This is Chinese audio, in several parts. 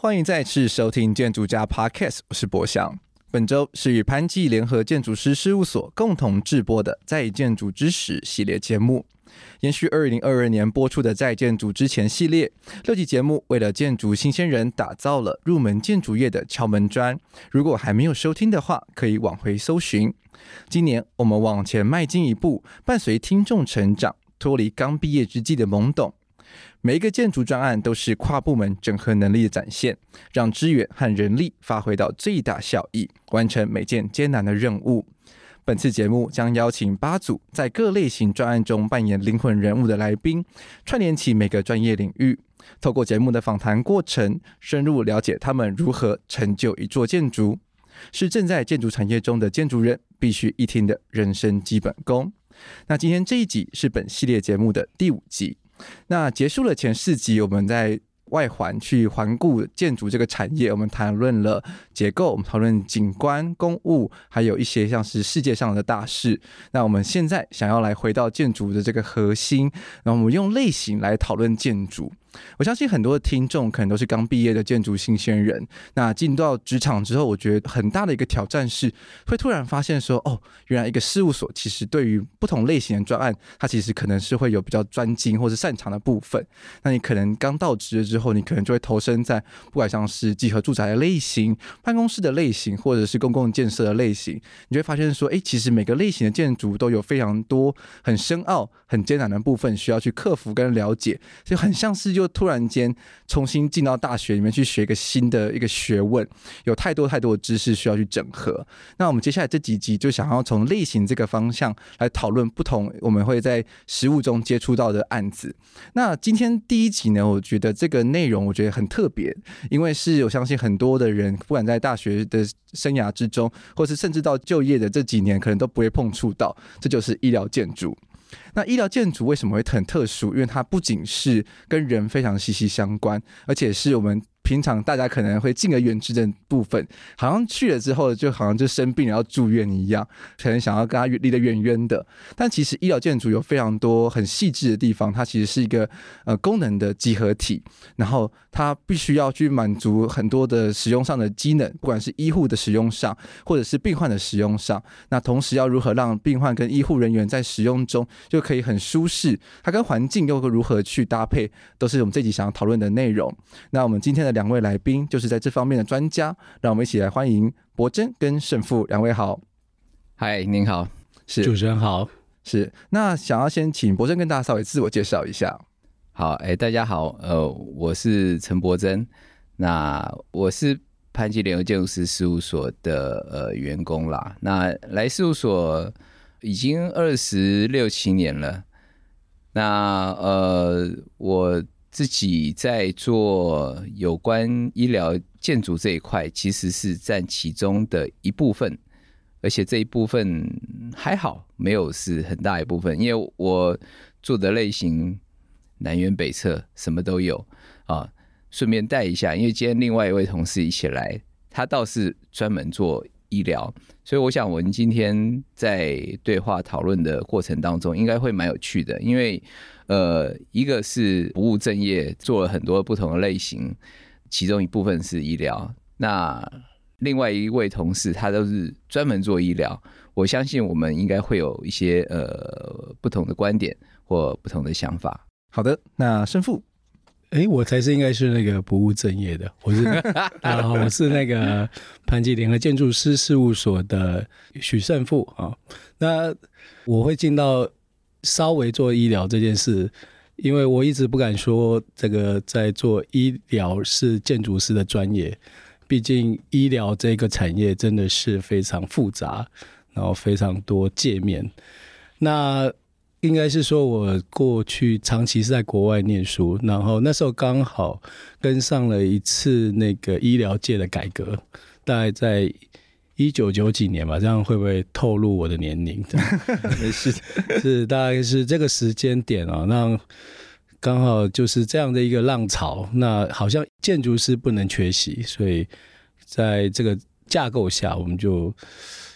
欢迎再次收听建筑家 Podcast，我是博翔。本周是与潘记联合建筑师事务所共同制播的《在建筑之时》系列节目，延续二零二二年播出的《在建筑之前》系列。六集节目为了建筑新鲜人打造了入门建筑业的敲门砖。如果还没有收听的话，可以往回搜寻。今年我们往前迈进一步，伴随听众成长，脱离刚毕业之际的懵懂。每一个建筑专案都是跨部门整合能力的展现，让资源和人力发挥到最大效益，完成每件艰难的任务。本次节目将邀请八组在各类型专案中扮演灵魂人物的来宾，串联起每个专业领域，透过节目的访谈过程，深入了解他们如何成就一座建筑，是正在建筑产业中的建筑人必须一听的人生基本功。那今天这一集是本系列节目的第五集。那结束了前四集，我们在外环去环顾建筑这个产业，我们谈论了结构，我们讨论景观、公务，还有一些像是世界上的大事。那我们现在想要来回到建筑的这个核心，然后我们用类型来讨论建筑。我相信很多的听众可能都是刚毕业的建筑新鲜人。那进到职场之后，我觉得很大的一个挑战是，会突然发现说，哦，原来一个事务所其实对于不同类型的专案，它其实可能是会有比较专精或是擅长的部分。那你可能刚到职了之后，你可能就会投身在不管像是集合住宅的类型、办公室的类型，或者是公共建设的类型，你就会发现说，哎，其实每个类型的建筑都有非常多很深奥、很艰难的部分需要去克服跟了解，就很像是。就突然间重新进到大学里面去学一个新的一个学问，有太多太多的知识需要去整合。那我们接下来这几集就想要从类型这个方向来讨论不同我们会在实务中接触到的案子。那今天第一集呢，我觉得这个内容我觉得很特别，因为是我相信很多的人不管在大学的生涯之中，或是甚至到就业的这几年，可能都不会碰触到，这就是医疗建筑。那医疗建筑为什么会很特殊？因为它不仅是跟人非常息息相关，而且是我们。平常大家可能会敬而远之的部分，好像去了之后就好像就生病了要住院一样，可能想要跟他离得远远的。但其实医疗建筑有非常多很细致的地方，它其实是一个呃功能的集合体，然后它必须要去满足很多的使用上的机能，不管是医护的使用上，或者是病患的使用上。那同时要如何让病患跟医护人员在使用中就可以很舒适，它跟环境又如何去搭配，都是我们这集想要讨论的内容。那我们今天的。两位来宾就是在这方面的专家，让我们一起来欢迎柏真跟胜富两位好。嗨，您好，是主持人好，是。那想要先请柏真跟大家稍微自我介绍一下。好，哎，大家好，呃，我是陈柏真，那我是潘记联合建筑师事务所的呃员工啦。那来事务所已经二十六七年了。那呃我。自己在做有关医疗建筑这一块，其实是占其中的一部分，而且这一部分还好，没有是很大一部分，因为我做的类型南辕北辙，什么都有啊。顺便带一下，因为今天另外一位同事一起来，他倒是专门做医疗，所以我想我们今天在对话讨论的过程当中，应该会蛮有趣的，因为。呃，一个是不务正业，做了很多不同的类型，其中一部分是医疗。那另外一位同事，他都是专门做医疗。我相信我们应该会有一些呃不同的观点或不同的想法。好的，那胜负，哎，我才是应该是那个不务正业的，我是大家好，我是那个潘基联合建筑师事务所的许胜富啊。那我会进到稍微做医疗这件事，因为我一直不敢说这个在做医疗是建筑师的专业，毕竟医疗这个产业真的是非常复杂。然后非常多界面，那应该是说，我过去长期是在国外念书，然后那时候刚好跟上了一次那个医疗界的改革，大概在一九九几年吧，这样会不会透露我的年龄？没事，是大概是这个时间点啊，那刚好就是这样的一个浪潮，那好像建筑师不能缺席，所以在这个架构下，我们就。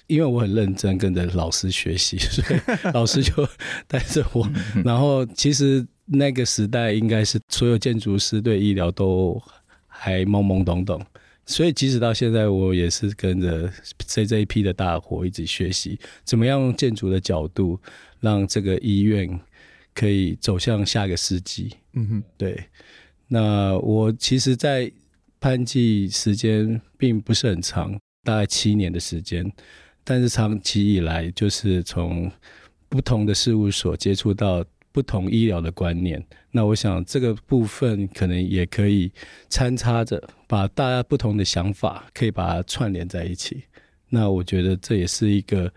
因为我很认真跟着老师学习，所以老师就带着我。然后其实那个时代应该是所有建筑师对医疗都还懵懵懂懂，所以即使到现在，我也是跟着 C 这一批的大伙一直学习，怎么样用建筑的角度让这个医院可以走向下个世纪。嗯哼，对。那我其实，在潘记时间并不是很长，大概七年的时间。但是长期以来，就是从不同的事务所接触到不同医疗的观念。那我想这个部分可能也可以参差着，把大家不同的想法可以把它串联在一起。那我觉得这也是一个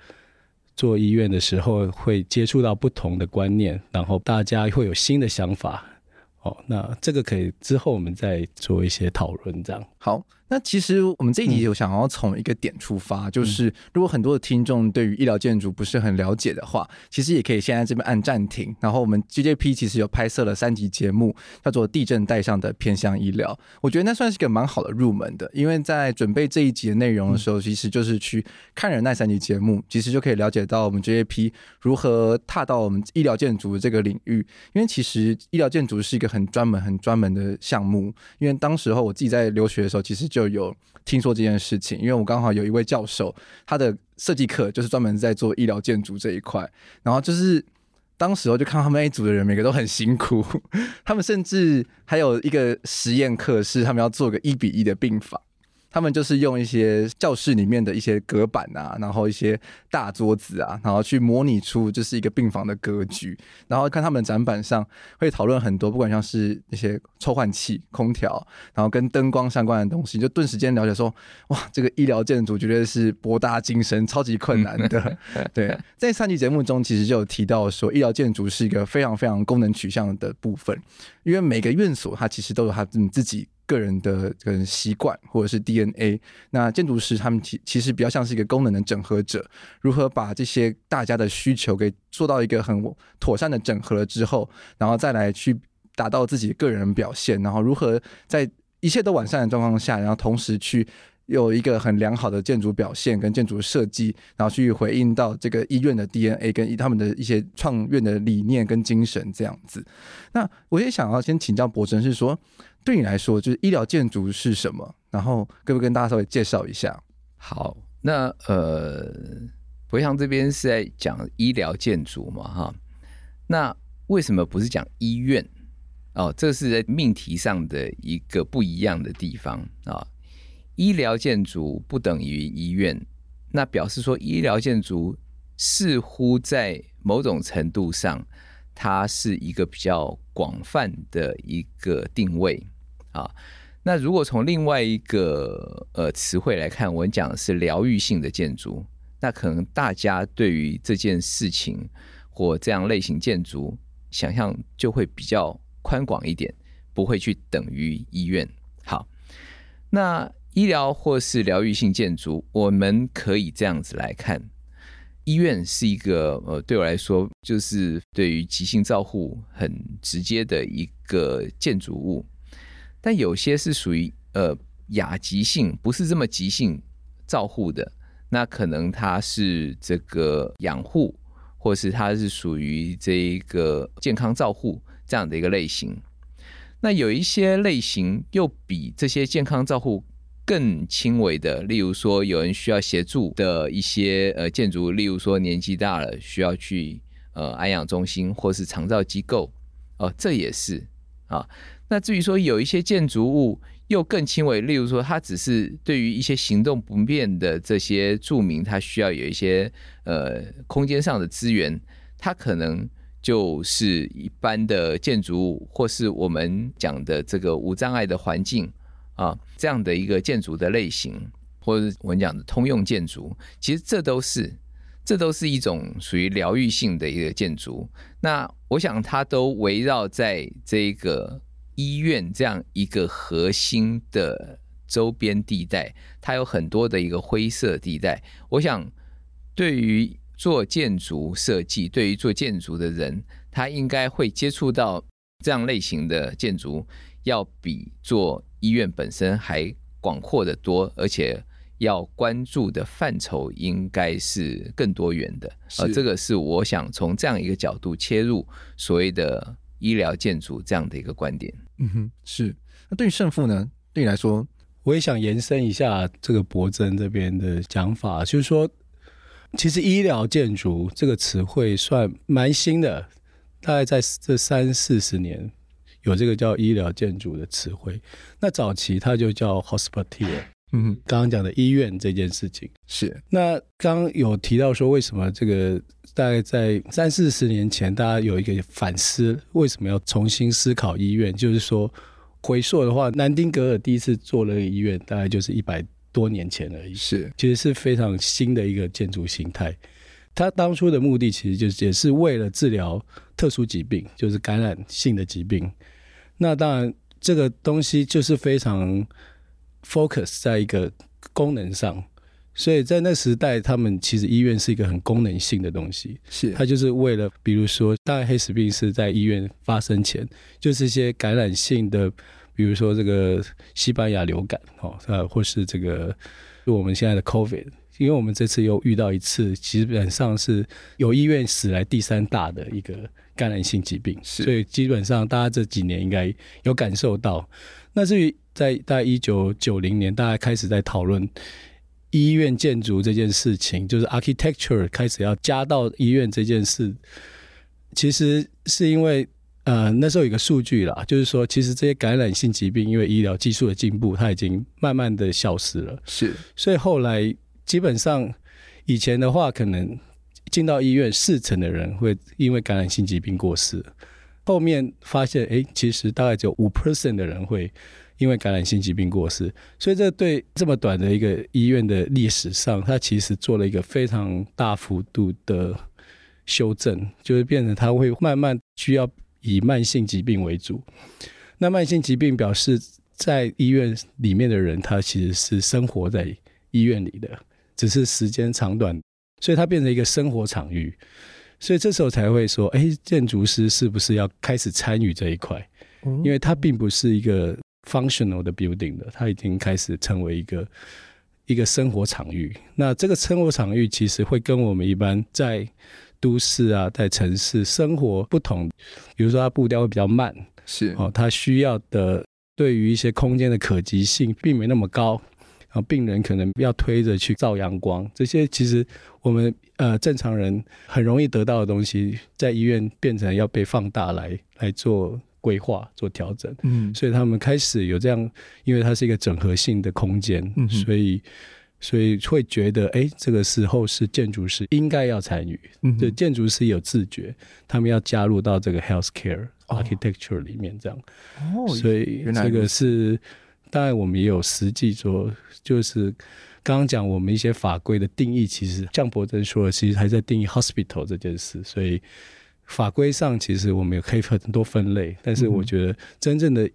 做医院的时候会接触到不同的观念，然后大家会有新的想法。哦，那这个可以之后我们再做一些讨论，这样。好。那其实我们这一集有想要从一个点出发，嗯、就是如果很多的听众对于医疗建筑不是很了解的话，其实也可以先在这边按暂停。然后我们 GJP 其实有拍摄了三集节目，叫做《地震带上的偏向医疗》。我觉得那算是一个蛮好的入门的，因为在准备这一集的内容的时候，其实就是去看了那三集节目，其实就可以了解到我们 GJP 如何踏到我们医疗建筑这个领域。因为其实医疗建筑是一个很专门、很专门的项目。因为当时候我自己在留学的时候，其实就有听说这件事情，因为我刚好有一位教授，他的设计课就是专门在做医疗建筑这一块，然后就是当时候就看他们那一组的人每个都很辛苦，他们甚至还有一个实验课是他们要做个一比一的病房。他们就是用一些教室里面的一些隔板啊，然后一些大桌子啊，然后去模拟出就是一个病房的格局。然后看他们的展板上会讨论很多，不管像是那些抽换器、空调，然后跟灯光相关的东西，就顿时间了解说，哇，这个医疗建筑绝对是博大精深、超级困难的。对，在上期节目中其实就有提到说，医疗建筑是一个非常非常功能取向的部分，因为每个院所它其实都有它自己。个人的个人习惯或者是 DNA，那建筑师他们其其实比较像是一个功能的整合者，如何把这些大家的需求给做到一个很妥善的整合了之后，然后再来去达到自己个人表现，然后如何在一切都完善的状况下，然后同时去。有一个很良好的建筑表现跟建筑设计，然后去回应到这个医院的 DNA 跟他们的一些创院的理念跟精神这样子。那我也想要先请教博真，是说对你来说，就是医疗建筑是什么？然后可不可以跟大家稍微介绍一下？好，那呃，博翔这边是在讲医疗建筑嘛，哈，那为什么不是讲医院？哦，这是在命题上的一个不一样的地方啊。哦医疗建筑不等于医院，那表示说医疗建筑似乎在某种程度上，它是一个比较广泛的一个定位啊。那如果从另外一个呃词汇来看，我们讲的是疗愈性的建筑，那可能大家对于这件事情或这样类型建筑想象就会比较宽广一点，不会去等于医院。好，那。医疗或是疗愈性建筑，我们可以这样子来看：医院是一个呃，对我来说，就是对于急性照护很直接的一个建筑物。但有些是属于呃亚急性，不是这么急性照护的，那可能它是这个养护，或是它是属于这一个健康照护这样的一个类型。那有一些类型又比这些健康照护更轻微的，例如说有人需要协助的一些呃建筑，例如说年纪大了需要去呃安养中心或是长照机构，哦，这也是啊。那至于说有一些建筑物又更轻微，例如说它只是对于一些行动不便的这些住民，他需要有一些呃空间上的资源，它可能就是一般的建筑物，或是我们讲的这个无障碍的环境。啊，这样的一个建筑的类型，或者我们讲的通用建筑，其实这都是，这都是一种属于疗愈性的一个建筑。那我想它都围绕在这个医院这样一个核心的周边地带，它有很多的一个灰色地带。我想，对于做建筑设计，对于做建筑的人，他应该会接触到这样类型的建筑，要比做医院本身还广阔的多，而且要关注的范畴应该是更多元的。呃，这个是我想从这样一个角度切入所谓的医疗建筑这样的一个观点。嗯哼，是。那对于胜负呢？对你来说，我也想延伸一下这个博真这边的讲法，就是说，其实医疗建筑这个词汇算蛮新的，大概在这三四十年。有这个叫医疗建筑的词汇，那早期它就叫 hospital。嗯，刚刚讲的医院这件事情是。那刚刚有提到说，为什么这个大概在三四十年前，大家有一个反思，为什么要重新思考医院？就是说，回溯的话，南丁格尔第一次做了个医院，大概就是一百多年前而已。是，其实是非常新的一个建筑形态。他当初的目的其实就是也是为了治疗特殊疾病，就是感染性的疾病。那当然，这个东西就是非常 focus 在一个功能上，所以在那时代，他们其实医院是一个很功能性的东西。是，它就是为了，比如说，当然黑死病是在医院发生前，就是一些感染性的，比如说这个西班牙流感，哦，呃，或是这个就我们现在的 COVID。因为我们这次又遇到一次，基本上是有医院史来第三大的一个感染性疾病，所以基本上大家这几年应该有感受到。那至于在大概一九九零年，大家开始在讨论医院建筑这件事情，就是 architecture 开始要加到医院这件事，其实是因为呃那时候有一个数据啦，就是说其实这些感染性疾病因为医疗技术的进步，它已经慢慢的消失了。是，所以后来。基本上，以前的话，可能进到医院四成的人会因为感染性疾病过世。后面发现，哎，其实大概只有五 percent 的人会因为感染性疾病过世。所以，这对这么短的一个医院的历史上，它其实做了一个非常大幅度的修正，就是变成它会慢慢需要以慢性疾病为主。那慢性疾病表示在医院里面的人，他其实是生活在医院里的。只是时间长短，所以它变成一个生活场域，所以这时候才会说，哎，建筑师是不是要开始参与这一块？因为它并不是一个 functional 的 building 的，它已经开始成为一个一个生活场域。那这个生活场域其实会跟我们一般在都市啊，在城市生活不同，比如说它步调会比较慢，是哦，它需要的对于一些空间的可及性并没那么高。病人可能要推着去照阳光，这些其实我们呃正常人很容易得到的东西，在医院变成要被放大来来做规划、做调整。嗯，所以他们开始有这样，因为它是一个整合性的空间，嗯，所以所以会觉得，哎，这个时候是建筑师应该要参与。嗯，就建筑师有自觉，他们要加入到这个 healthcare architecture 里面，这样。哦，所以这个是。当然，我们也有实际做，就是刚刚讲我们一些法规的定义，其实像博真说的，其实还在定义 hospital 这件事。所以法规上其实我们也可以很多分类，但是我觉得真正的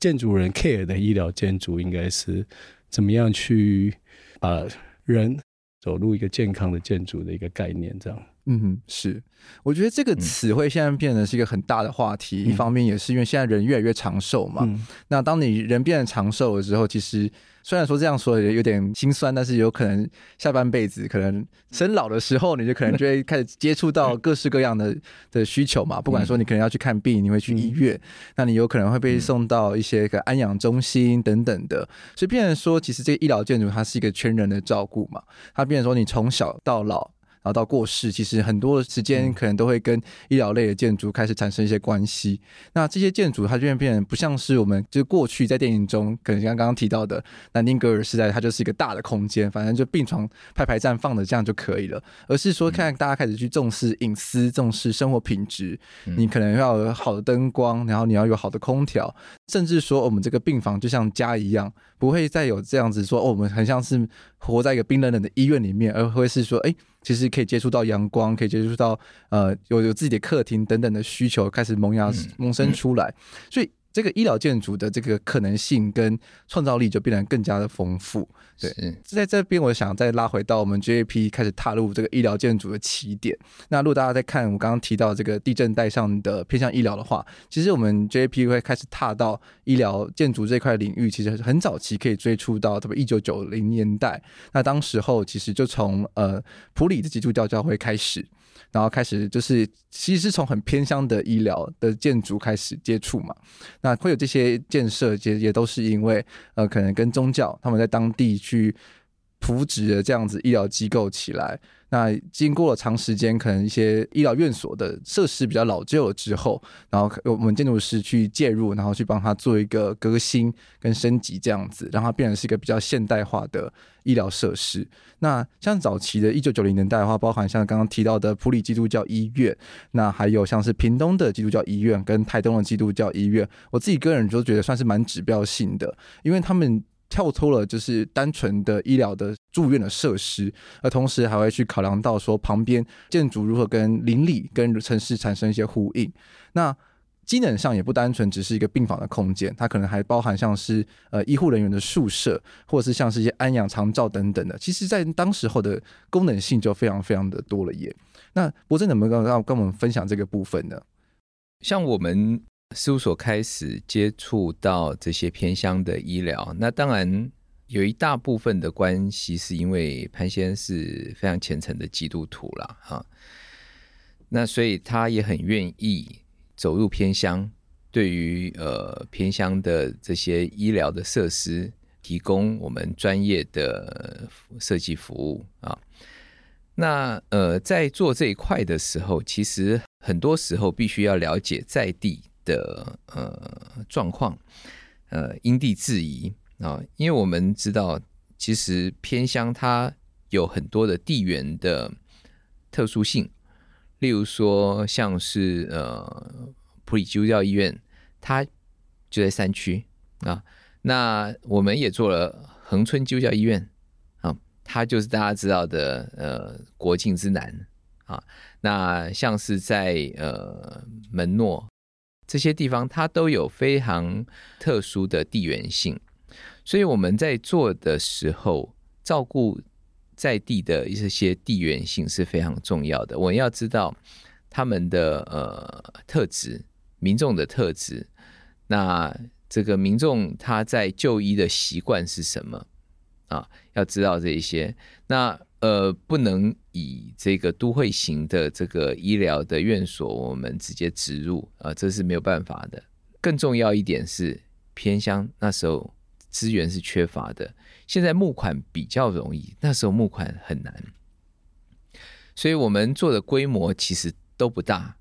建筑人 care 的医疗建筑，应该是怎么样去把人走入一个健康的建筑的一个概念，这样。嗯哼，是，我觉得这个词汇现在变得是一个很大的话题。嗯、一方面也是因为现在人越来越长寿嘛。嗯、那当你人变得长寿的时候，其实虽然说这样说也有点心酸，但是有可能下半辈子可能生老的时候，你就可能就会开始接触到各式各样的 的需求嘛。不管说你可能要去看病，你会去医院，嗯、那你有可能会被送到一些个安养中心等等的。所以变成说，其实这个医疗建筑它是一个全人的照顾嘛。它变成说，你从小到老。然后到过世，其实很多时间可能都会跟医疗类的建筑开始产生一些关系。那这些建筑它就会变成不像是我们就是过去在电影中可能像刚刚提到的南丁格尔时代，它就是一个大的空间，反正就病床排排站放的这样就可以了。而是说，看大家开始去重视隐私，重视生活品质。你可能要有好的灯光，然后你要有好的空调，甚至说我们这个病房就像家一样，不会再有这样子说哦，我们很像是活在一个冰冷冷的医院里面，而会是说哎。其实可以接触到阳光，可以接触到呃有有自己的客厅等等的需求开始萌芽萌生出来，所以。这个医疗建筑的这个可能性跟创造力就变得更加的丰富。对，是在这边我想再拉回到我们 JAP 开始踏入这个医疗建筑的起点。那如果大家在看我刚刚提到这个地震带上的偏向医疗的话，其实我们 JAP 会开始踏到医疗建筑这块领域，其实很早期可以追溯到特别一九九零年代。那当时候其实就从呃普里的基督教教会开始。然后开始就是，其实是从很偏乡的医疗的建筑开始接触嘛。那会有这些建设，其实也都是因为呃，可能跟宗教他们在当地去扶植的这样子医疗机构起来。那经过了长时间，可能一些医疗院所的设施比较老旧了之后，然后我们建筑师去介入，然后去帮他做一个革新跟升级，这样子让它变成是一个比较现代化的医疗设施。那像早期的一九九零年代的话，包含像刚刚提到的普里基督教医院，那还有像是屏东的基督教医院跟台东的基督教医院，我自己个人就觉得算是蛮指标性的，因为他们。跳脱了就是单纯的医疗的住院的设施，而同时还会去考量到说旁边建筑如何跟邻里跟城市产生一些呼应。那机能上也不单纯只是一个病房的空间，它可能还包含像是呃医护人员的宿舍，或者是像是一些安养长照等等的。其实，在当时候的功能性就非常非常的多了耶。那博真能不能跟跟我们分享这个部分呢？像我们。事务所开始接触到这些偏乡的医疗，那当然有一大部分的关系是因为潘先生是非常虔诚的基督徒了哈，那所以他也很愿意走入偏乡，对于呃偏乡的这些医疗的设施提供我们专业的设计服务啊。那呃在做这一块的时候，其实很多时候必须要了解在地。的呃状况，呃因地制宜啊，因为我们知道，其实偏乡它有很多的地缘的特殊性，例如说像是呃普里基督教医院，它就在山区啊，那我们也做了恒春基督教医院啊，它就是大家知道的呃国境之南啊，那像是在呃门诺。这些地方它都有非常特殊的地缘性，所以我们在做的时候，照顾在地的一些地缘性是非常重要的。我要知道他们的呃特质，民众的特质，那这个民众他在就医的习惯是什么啊？要知道这一些，那。呃，不能以这个都会型的这个医疗的院所，我们直接植入啊，这是没有办法的。更重要一点是，偏乡那时候资源是缺乏的，现在募款比较容易，那时候募款很难。所以我们做的规模其实都不大，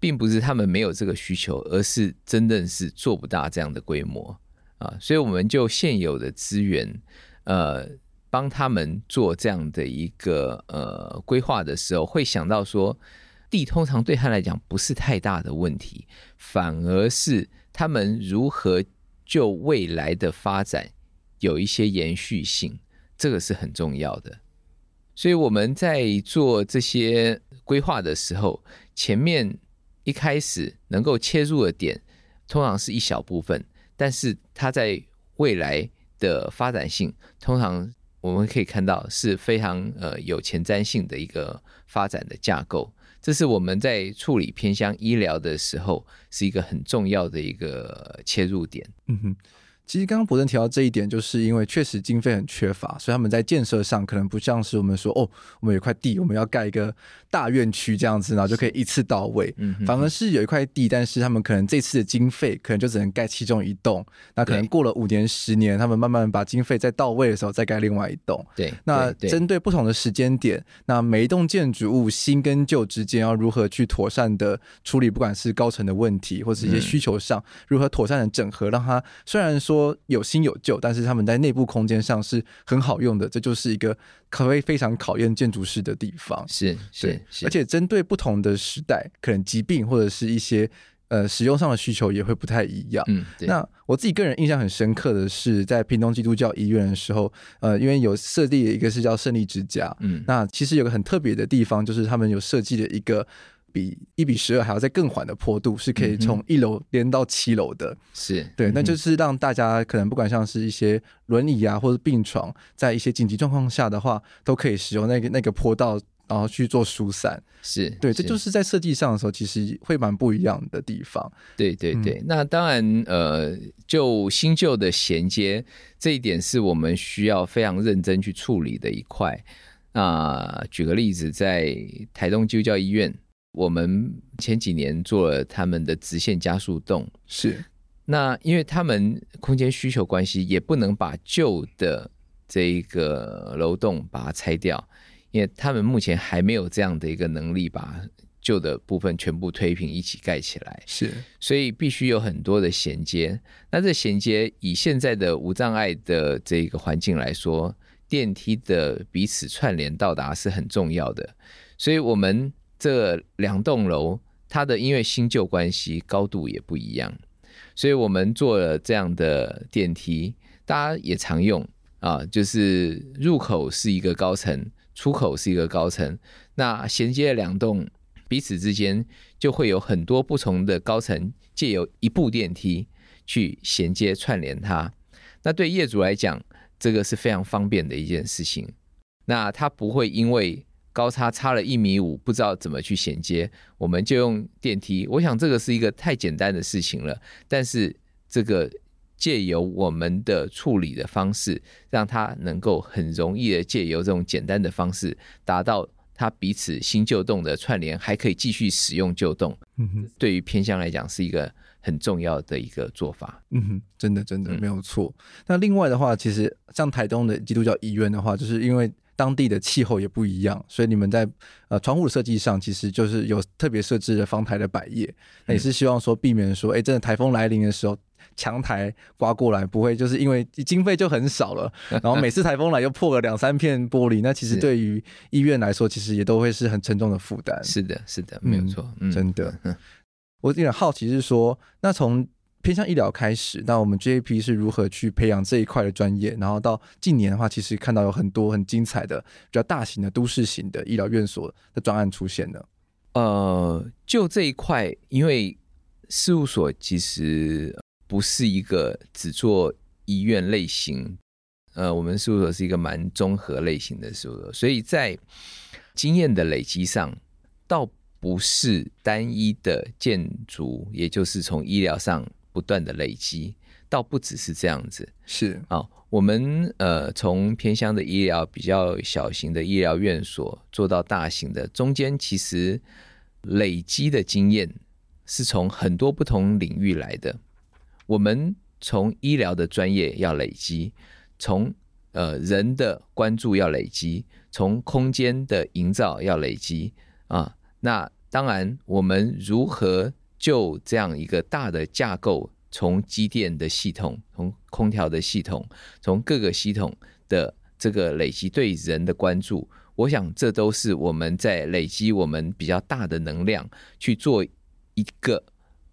并不是他们没有这个需求，而是真的是做不大这样的规模啊。所以我们就现有的资源，呃。帮他们做这样的一个呃规划的时候，会想到说，地通常对他来讲不是太大的问题，反而是他们如何就未来的发展有一些延续性，这个是很重要的。所以我们在做这些规划的时候，前面一开始能够切入的点，通常是一小部分，但是它在未来的发展性通常。我们可以看到是非常呃有前瞻性的一个发展的架构。这是我们在处理偏乡医疗的时候，是一个很重要的一个切入点。嗯哼。其实刚刚博正提到这一点，就是因为确实经费很缺乏，所以他们在建设上可能不像是我们说哦，我们有块地，我们要盖一个大院区这样子，然后就可以一次到位。嗯，反而是有一块地，但是他们可能这次的经费可能就只能盖其中一栋，那可能过了五年、十年，他们慢慢把经费再到位的时候再盖另外一栋。对，那针对不同的时间点，那每一栋建筑物新跟旧之间要如何去妥善的处理，不管是高层的问题，或者一些需求上如何妥善的整合，让它虽然说。说有新有旧，但是他们在内部空间上是很好用的，这就是一个可谓非常考验建筑师的地方。是是是，而且针对不同的时代，可能疾病或者是一些呃使用上的需求也会不太一样。嗯，那我自己个人印象很深刻的是，在屏东基督教医院的时候，呃，因为有设立的一个是叫胜利之家。嗯，那其实有个很特别的地方，就是他们有设计了一个。比一比十二还要再更缓的坡度，是可以从一楼连到七楼的。是对，那就是让大家可能不管像是一些轮椅啊，或者病床，在一些紧急状况下的话，都可以使用那个那个坡道，然后去做疏散。是对，这就是在设计上的时候，其实会蛮不一样的地方。对对对，嗯、那当然，呃，就新旧的衔接这一点，是我们需要非常认真去处理的一块。那举个例子，在台东基督教医院。我们前几年做了他们的直线加速洞，是那因为他们空间需求关系，也不能把旧的这一个楼栋把它拆掉，因为他们目前还没有这样的一个能力，把旧的部分全部推平一起盖起来。是，所以必须有很多的衔接。那这衔接以现在的无障碍的这个环境来说，电梯的彼此串联到达是很重要的，所以我们。这两栋楼，它的因为新旧关系，高度也不一样，所以我们做了这样的电梯，大家也常用啊，就是入口是一个高层，出口是一个高层，那衔接两栋彼此之间就会有很多不同的高层，借由一部电梯去衔接串联它。那对业主来讲，这个是非常方便的一件事情。那他不会因为高差差了一米五，不知道怎么去衔接，我们就用电梯。我想这个是一个太简单的事情了，但是这个借由我们的处理的方式，让它能够很容易的借由这种简单的方式，达到它彼此新旧栋的串联，还可以继续使用旧栋。嗯哼，对于偏向来讲是一个很重要的一个做法。嗯哼，真的真的没有错。嗯、那另外的话，其实像台东的基督教医院的话，就是因为。当地的气候也不一样，所以你们在呃窗户的设计上，其实就是有特别设置的方台的百叶，那也是希望说避免说，哎，真的台风来临的时候，强台刮过来，不会就是因为经费就很少了，然后每次台风来又破了两三片玻璃，那其实对于医院来说，其实也都会是很沉重的负担。是的，是的，没有错，嗯、真的。我有点好奇是说，那从偏向医疗开始，那我们 JAP 是如何去培养这一块的专业？然后到近年的话，其实看到有很多很精彩的、比较大型的都市型的医疗院所的专案出现了。呃，就这一块，因为事务所其实不是一个只做医院类型，呃，我们事务所是一个蛮综合类型的事务所，所以在经验的累积上，倒不是单一的建筑，也就是从医疗上。不断的累积，倒不只是这样子。是啊，我们呃从偏乡的医疗比较小型的医疗院所做到大型的，中间其实累积的经验是从很多不同领域来的。我们从医疗的专业要累积，从呃人的关注要累积，从空间的营造要累积啊。那当然，我们如何？就这样一个大的架构，从机电的系统，从空调的系统，从各个系统的这个累积对人的关注，我想这都是我们在累积我们比较大的能量去做一个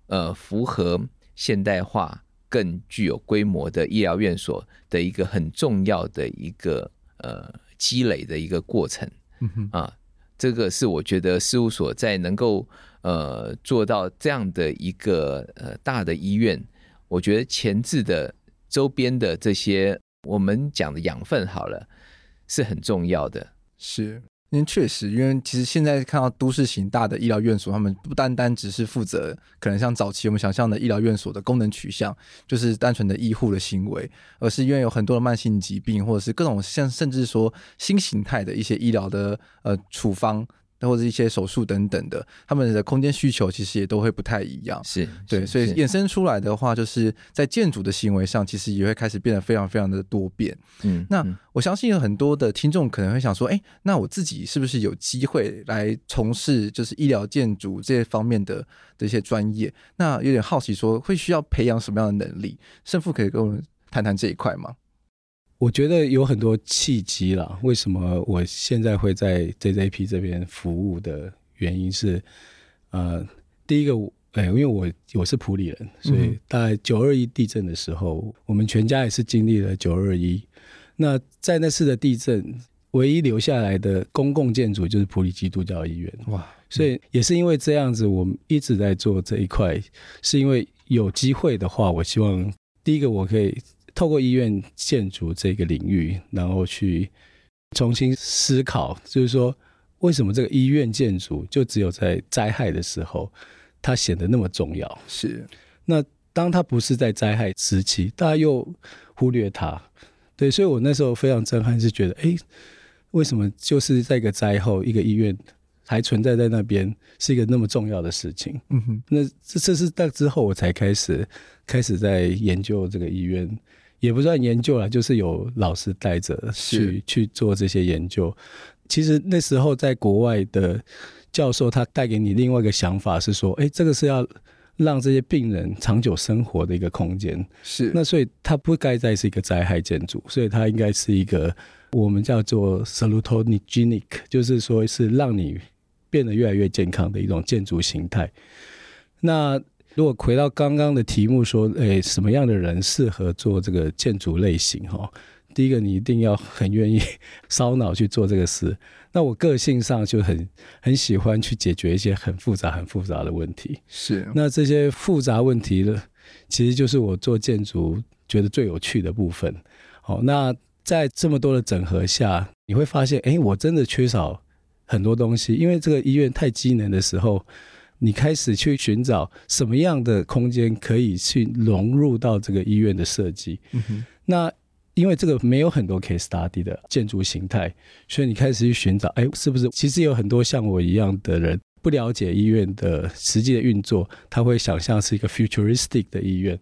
呃符合现代化、更具有规模的医疗院所的一个很重要的一个呃积累的一个过程。嗯哼啊，这个是我觉得事务所在能够。呃，做到这样的一个呃大的医院，我觉得前置的周边的这些我们讲的养分好了，是很重要的。是。因为确实，因为其实现在看到都市型大的医疗院所，他们不单单只是负责可能像早期我们想象的医疗院所的功能取向，就是单纯的医护的行为，而是因为有很多的慢性疾病，或者是各种像甚至说新形态的一些医疗的呃处方。或者一些手术等等的，他们的空间需求其实也都会不太一样。是对，所以衍生出来的话，就是在建筑的行为上，其实也会开始变得非常非常的多变。嗯，那我相信有很多的听众可能会想说，哎，那我自己是不是有机会来从事就是医疗建筑这些方面的的一些专业？那有点好奇，说会需要培养什么样的能力？胜负可以跟我们谈谈这一块吗？我觉得有很多契机啦。为什么我现在会在 JJP 这边服务的原因是，呃，第一个，哎、欸，因为我我是普里人，所以大概九二一地震的时候，我们全家也是经历了九二一。那在那次的地震，唯一留下来的公共建筑就是普里基督教医院。哇，所以也是因为这样子，我们一直在做这一块，是因为有机会的话，我希望第一个我可以。透过医院建筑这个领域，然后去重新思考，就是说，为什么这个医院建筑就只有在灾害的时候，它显得那么重要？是。那当它不是在灾害时期，大家又忽略它。对，所以我那时候非常震撼，是觉得，哎，为什么就是在一个灾后，一个医院还存在在那边，是一个那么重要的事情？嗯哼。那这这是到之后我才开始开始在研究这个医院。也不算研究了，就是有老师带着去去做这些研究。其实那时候在国外的教授，他带给你另外一个想法是说，哎，这个是要让这些病人长久生活的一个空间。是，那所以它不该再是一个灾害建筑，所以它应该是一个我们叫做 salutogenic，就是说是让你变得越来越健康的一种建筑形态。那如果回到刚刚的题目说，诶，什么样的人适合做这个建筑类型？哈，第一个你一定要很愿意 烧脑去做这个事。那我个性上就很很喜欢去解决一些很复杂、很复杂的问题。是，那这些复杂问题呢，其实就是我做建筑觉得最有趣的部分。好，那在这么多的整合下，你会发现，诶，我真的缺少很多东西，因为这个医院太机能的时候。你开始去寻找什么样的空间可以去融入到这个医院的设计。嗯。那因为这个没有很多 case study 的建筑形态，所以你开始去寻找，哎，是不是其实有很多像我一样的人不了解医院的实际的运作，他会想象是一个 futuristic 的医院，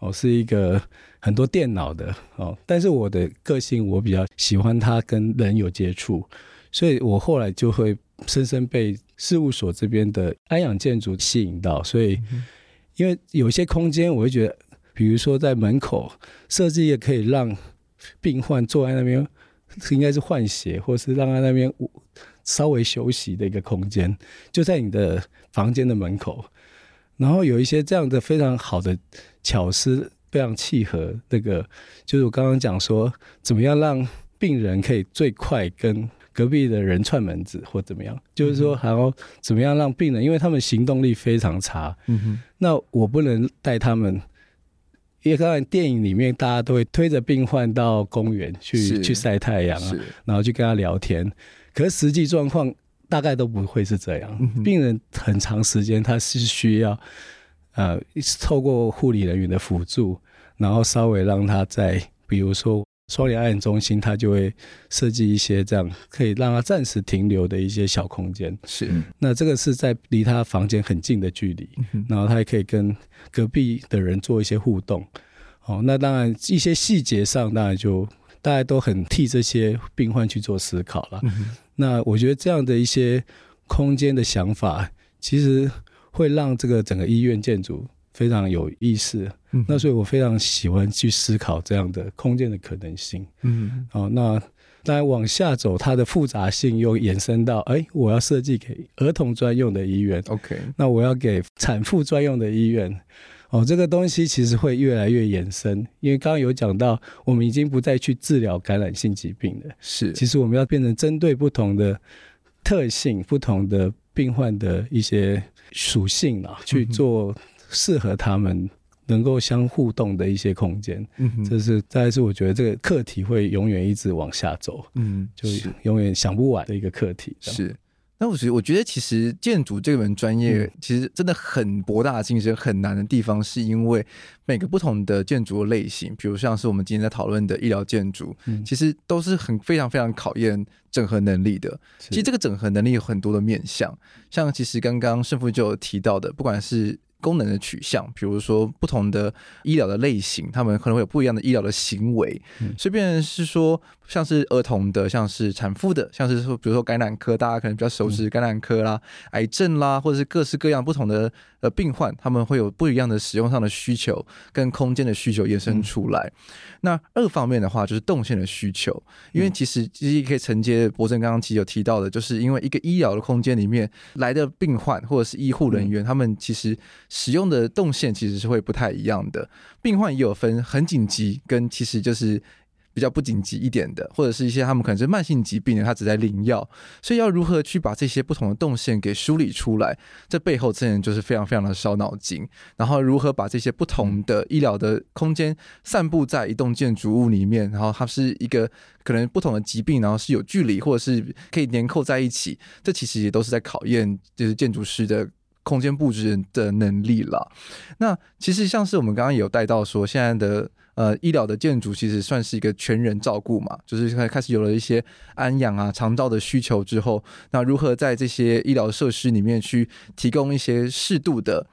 哦，是一个很多电脑的哦。但是我的个性，我比较喜欢他跟人有接触，所以我后来就会深深被。事务所这边的安养建筑吸引到，所以因为有些空间，我会觉得，比如说在门口设计也可以让病患坐在那边，应该是换鞋，或是让他那边稍微休息的一个空间，就在你的房间的门口。然后有一些这样的非常好的巧思，非常契合那个，就是我刚刚讲说，怎么样让病人可以最快跟。隔壁的人串门子或怎么样，就是说还要怎么样让病人，因为他们行动力非常差。嗯哼，那我不能带他们，因为刚才电影里面大家都会推着病患到公园去去晒太阳啊，然后去跟他聊天。可是实际状况大概都不会是这样。嗯、病人很长时间他是需要呃透过护理人员的辅助，然后稍微让他在比如说。双联安养中心，它就会设计一些这样可以让他暂时停留的一些小空间。是，那这个是在离他房间很近的距离，然后他也可以跟隔壁的人做一些互动。哦，那当然一些细节上，当然就大家都很替这些病患去做思考了。那我觉得这样的一些空间的想法，其实会让这个整个医院建筑。非常有意思，嗯，那所以我非常喜欢去思考这样的空间的可能性。嗯，哦，那当然往下走，它的复杂性又延伸到，哎，我要设计给儿童专用的医院，OK，那我要给产妇专用的医院，哦，这个东西其实会越来越延伸，因为刚刚有讲到，我们已经不再去治疗感染性疾病了，是，其实我们要变成针对不同的特性、不同的病患的一些属性啊，去做。适合他们，能够相互动的一些空间。嗯哼，这是再是我觉得这个课题会永远一直往下走，嗯，就永远想不完的一个课题。是。那我觉得，我觉得其实建筑这门专业其实真的很博大精深，很难的地方是因为每个不同的建筑类型，比如像是我们今天在讨论的医疗建筑，其实都是很非常非常考验整合能力的。其实这个整合能力有很多的面向，像其实刚刚胜富就有提到的，不管是功能的取向，比如说不同的医疗的类型，他们可能会有不一样的医疗的行为。随便是说，像是儿童的，像是产妇的，像是说，比如说感染科，大家可能比较熟悉感染科啦、癌症啦，或者是各式各样不同的呃病患，他们会有不一样的使用上的需求跟空间的需求延伸出来。那二方面的话，就是动线的需求，因为其实其实可以承接博正刚刚其实有提到的，就是因为一个医疗的空间里面来的病患或者是医护人员，他们其实。使用的动线其实是会不太一样的，病患也有分很紧急跟其实就是比较不紧急一点的，或者是一些他们可能是慢性疾病的，他只在领药，所以要如何去把这些不同的动线给梳理出来，这背后真的就是非常非常的烧脑筋。然后如何把这些不同的医疗的空间散布在一栋建筑物里面，然后它是一个可能不同的疾病，然后是有距离或者是可以连扣在一起，这其实也都是在考验就是建筑师的。空间布置的能力了。那其实像是我们刚刚有带到说，现在的呃医疗的建筑其实算是一个全人照顾嘛，就是开始有了一些安养啊、长照的需求之后，那如何在这些医疗设施里面去提供一些适度的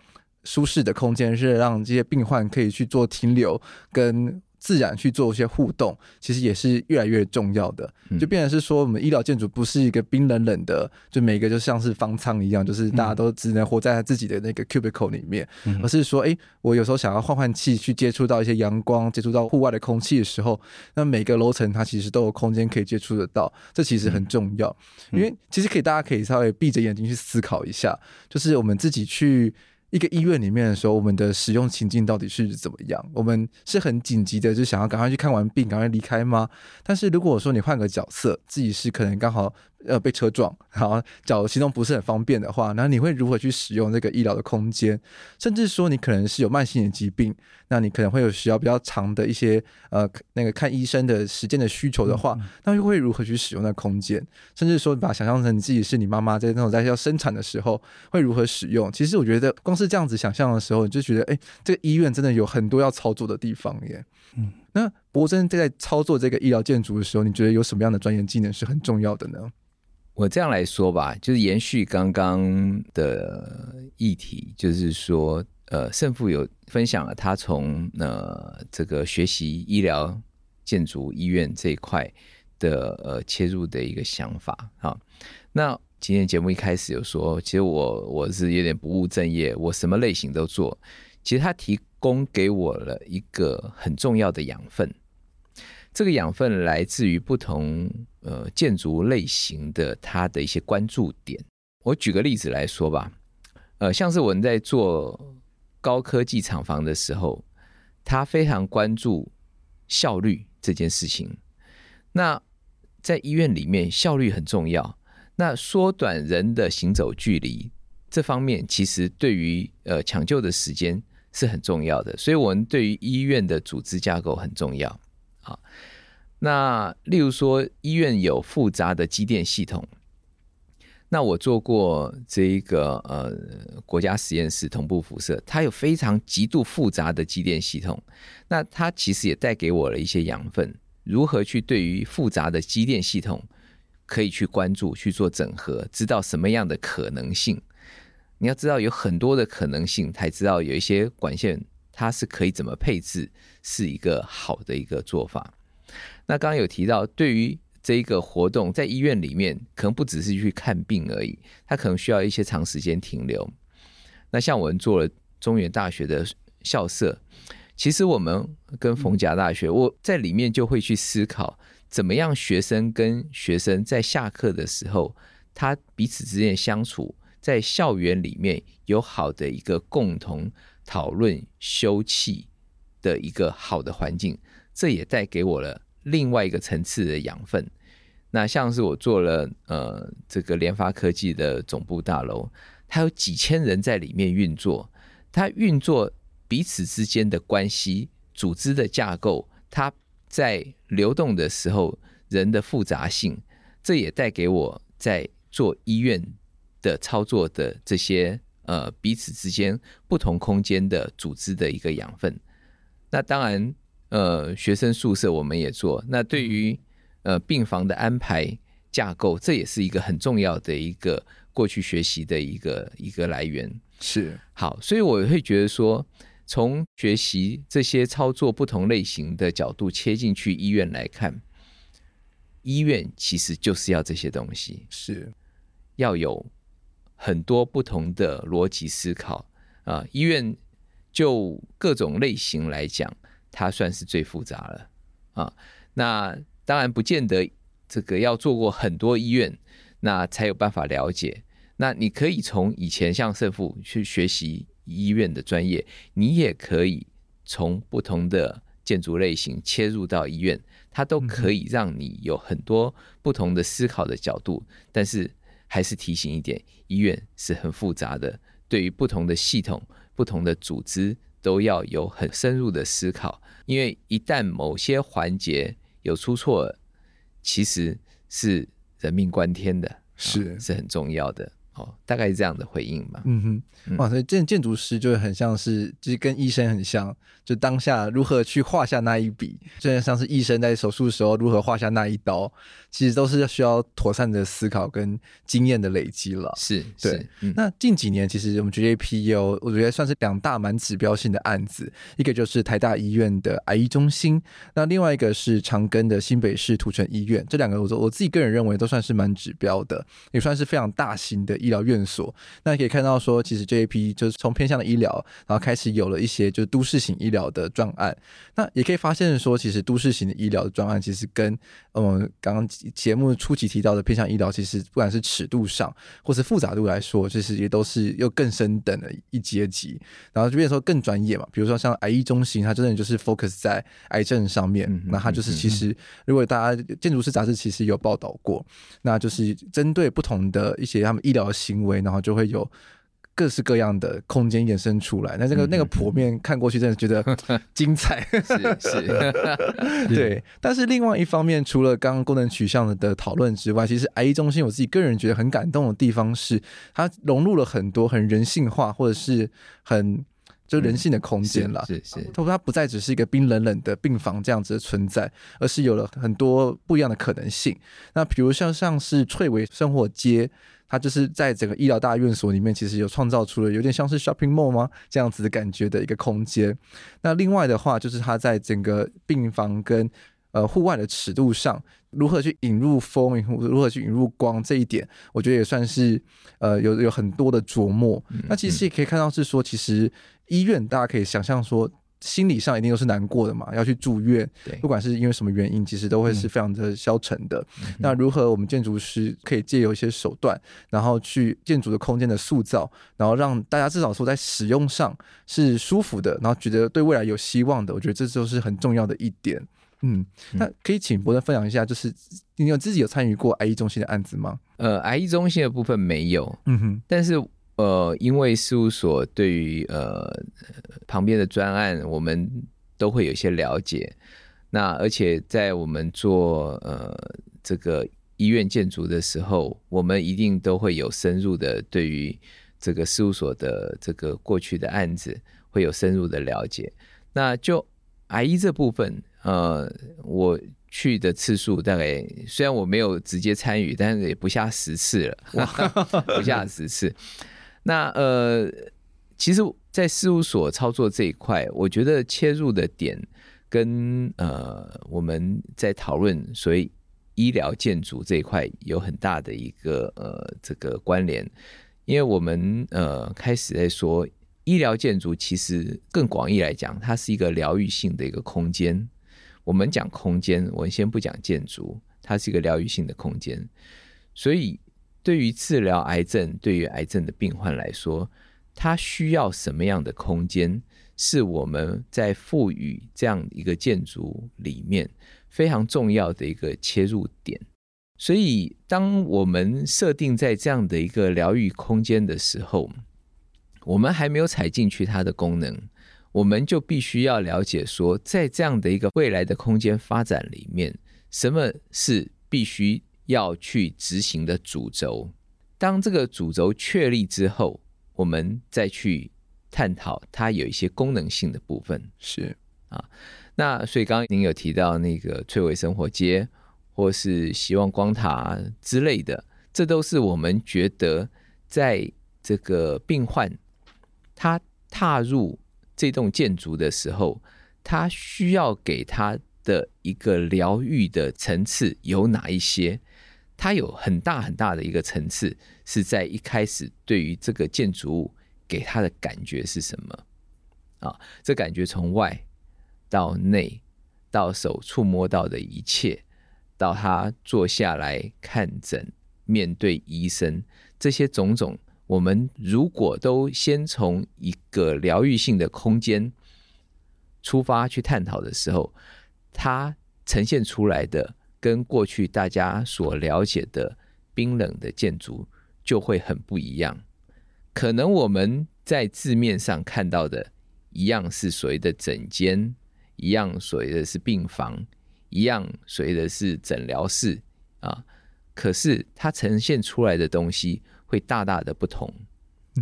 舒适的空间，是让这些病患可以去做停留跟。自然去做一些互动，其实也是越来越重要的。就变成是说，我们医疗建筑不是一个冰冷冷的，就每个就像是方舱一样，就是大家都只能活在他自己的那个 cubicle 里面，而是说，哎，我有时候想要换换气，去接触到一些阳光，接触到户外的空气的时候，那每个楼层它其实都有空间可以接触得到，这其实很重要。因为其实可以，大家可以稍微闭着眼睛去思考一下，就是我们自己去。一个医院里面的时候，我们的使用情境到底是怎么样？我们是很紧急的，就想要赶快去看完病，赶快离开吗？但是如果说你换个角色，自己是可能刚好。呃，被车撞，然后脚行动不是很方便的话，那你会如何去使用这个医疗的空间？甚至说你可能是有慢性的疾病，那你可能会有需要比较长的一些呃那个看医生的时间的需求的话，那又会如何去使用那个空间？甚至说把想象成你自己是你妈妈在那种在要生产的时候会如何使用？其实我觉得光是这样子想象的时候，你就觉得哎，这个医院真的有很多要操作的地方耶。嗯，那柏升在操作这个医疗建筑的时候，你觉得有什么样的专业技能是很重要的呢？我这样来说吧，就是延续刚刚的议题，就是说，呃，胜富有分享了他从呃这个学习医疗建筑医院这一块的呃切入的一个想法啊。那今天节目一开始有说，其实我我是有点不务正业，我什么类型都做。其实他提供给我了一个很重要的养分。这个养分来自于不同呃建筑类型的它的一些关注点。我举个例子来说吧，呃，像是我们在做高科技厂房的时候，他非常关注效率这件事情。那在医院里面，效率很重要。那缩短人的行走距离这方面，其实对于呃抢救的时间是很重要的。所以，我们对于医院的组织架构很重要。好，那例如说医院有复杂的机电系统，那我做过这一个呃国家实验室同步辐射，它有非常极度复杂的机电系统，那它其实也带给我了一些养分，如何去对于复杂的机电系统可以去关注去做整合，知道什么样的可能性。你要知道有很多的可能性，才知道有一些管线。它是可以怎么配置，是一个好的一个做法。那刚刚有提到，对于这一个活动，在医院里面，可能不只是去看病而已，它可能需要一些长时间停留。那像我们做了中原大学的校舍，其实我们跟逢甲大学，我在里面就会去思考，怎么样学生跟学生在下课的时候，他彼此之间相处，在校园里面有好的一个共同。讨论休憩的一个好的环境，这也带给我了另外一个层次的养分。那像是我做了呃这个联发科技的总部大楼，它有几千人在里面运作，它运作彼此之间的关系、组织的架构，它在流动的时候，人的复杂性，这也带给我在做医院的操作的这些呃彼此之间不同空间的组织的一个养分。那当然，呃，学生宿舍我们也做。那对于呃病房的安排架构，这也是一个很重要的一个过去学习的一个一个来源。是好，所以我会觉得说，从学习这些操作不同类型的角度切进去医院来看，医院其实就是要这些东西，是要有很多不同的逻辑思考啊。医院就各种类型来讲，它算是最复杂了啊。那当然不见得这个要做过很多医院，那才有办法了解。那你可以从以前像胜富去学习医院的专业，你也可以从不同的建筑类型切入到医院，它都可以让你有很多不同的思考的角度。但是还是提醒一点，医院是很复杂的，对于不同的系统、不同的组织都要有很深入的思考，因为一旦某些环节有出错，其实是人命关天的，是是很重要的。哦，大概是这样的回应吧。嗯哼，哇，所以建建筑师就很像是，就是跟医生很像，就当下如何去画下那一笔，就像是医生在手术的时候如何画下那一刀，其实都是需要妥善的思考跟经验的累积了。是，对。是嗯、那近几年其实我们 GJP 有，我觉得算是两大蛮指标性的案子，一个就是台大医院的癌医中心，那另外一个是长庚的新北市土城医院，这两个我我自己个人认为都算是蛮指标的，也算是非常大型的。医疗院所，那可以看到说，其实这一批就是从偏向的医疗，然后开始有了一些就是都市型医疗的专案。那也可以发现说，其实都市型的医疗的专案，其实跟嗯刚刚节目初期提到的偏向医疗，其实不管是尺度上或是复杂度来说，其实也都是又更深等的一阶级。然后就变成说更专业嘛，比如说像癌医中心，它真的就是 focus 在癌症上面。那它就是其实如果大家建筑师杂志其实有报道过，那就是针对不同的一些他们医疗。行为，然后就会有各式各样的空间衍生出来。那这个那个剖面看过去，真的觉得精彩。是 是，对。但是另外一方面，除了刚刚功能取向的讨论之外，其实癌医中心我自己个人觉得很感动的地方是，它融入了很多很人性化或者是很就人性的空间了。是是，它它不再只是一个冰冷冷的病房这样子的存在，而是有了很多不一样的可能性。那比如像像是翠微生活街。它就是在整个医疗大院所里面，其实有创造出了有点像是 shopping mall 吗？这样子的感觉的一个空间。那另外的话，就是它在整个病房跟呃户外的尺度上，如何去引入风，如何去引入光，这一点我觉得也算是呃有有很多的琢磨。嗯嗯。那其实也可以看到是说，其实医院大家可以想象说。心理上一定都是难过的嘛，要去住院，对，不管是因为什么原因，其实都会是非常的消沉的。嗯、那如何我们建筑师可以借由一些手段，然后去建筑的空间的塑造，然后让大家至少说在使用上是舒服的，然后觉得对未来有希望的，我觉得这就是很重要的一点。嗯，那可以请博登分享一下，就是你有自己有参与过癌医中心的案子吗？呃，癌医中心的部分没有，嗯哼，但是。呃，因为事务所对于呃旁边的专案，我们都会有一些了解。那而且在我们做呃这个医院建筑的时候，我们一定都会有深入的对于这个事务所的这个过去的案子会有深入的了解。那就癌医这部分，呃，我去的次数大概虽然我没有直接参与，但是也不下十次了，不下十次。那呃，其实，在事务所操作这一块，我觉得切入的点跟呃我们在讨论所谓医疗建筑这一块有很大的一个呃这个关联，因为我们呃开始在说医疗建筑，其实更广义来讲，它是一个疗愈性的一个空间。我们讲空间，我们先不讲建筑，它是一个疗愈性的空间，所以。对于治疗癌症，对于癌症的病患来说，他需要什么样的空间，是我们在赋予这样一个建筑里面非常重要的一个切入点。所以，当我们设定在这样的一个疗愈空间的时候，我们还没有踩进去它的功能，我们就必须要了解说，在这样的一个未来的空间发展里面，什么是必须要去执行的主轴？当这个主轴确立之后，我们再去探讨它有一些功能性的部分。是啊，那所以刚刚您有提到那个翠微生活街，或是希望光塔之类的，这都是我们觉得在这个病患他踏入这栋建筑的时候，他需要给他的一个疗愈的层次有哪一些？它有很大很大的一个层次，是在一开始对于这个建筑物给他的感觉是什么啊？这感觉从外到内，到手触摸到的一切，到他坐下来看诊、面对医生，这些种种，我们如果都先从一个疗愈性的空间出发去探讨的时候，它呈现出来的。跟过去大家所了解的冰冷的建筑就会很不一样。可能我们在字面上看到的一样是所谓的诊间，一样所谓的是病房，一样所谓的是诊疗室啊。可是它呈现出来的东西会大大的不同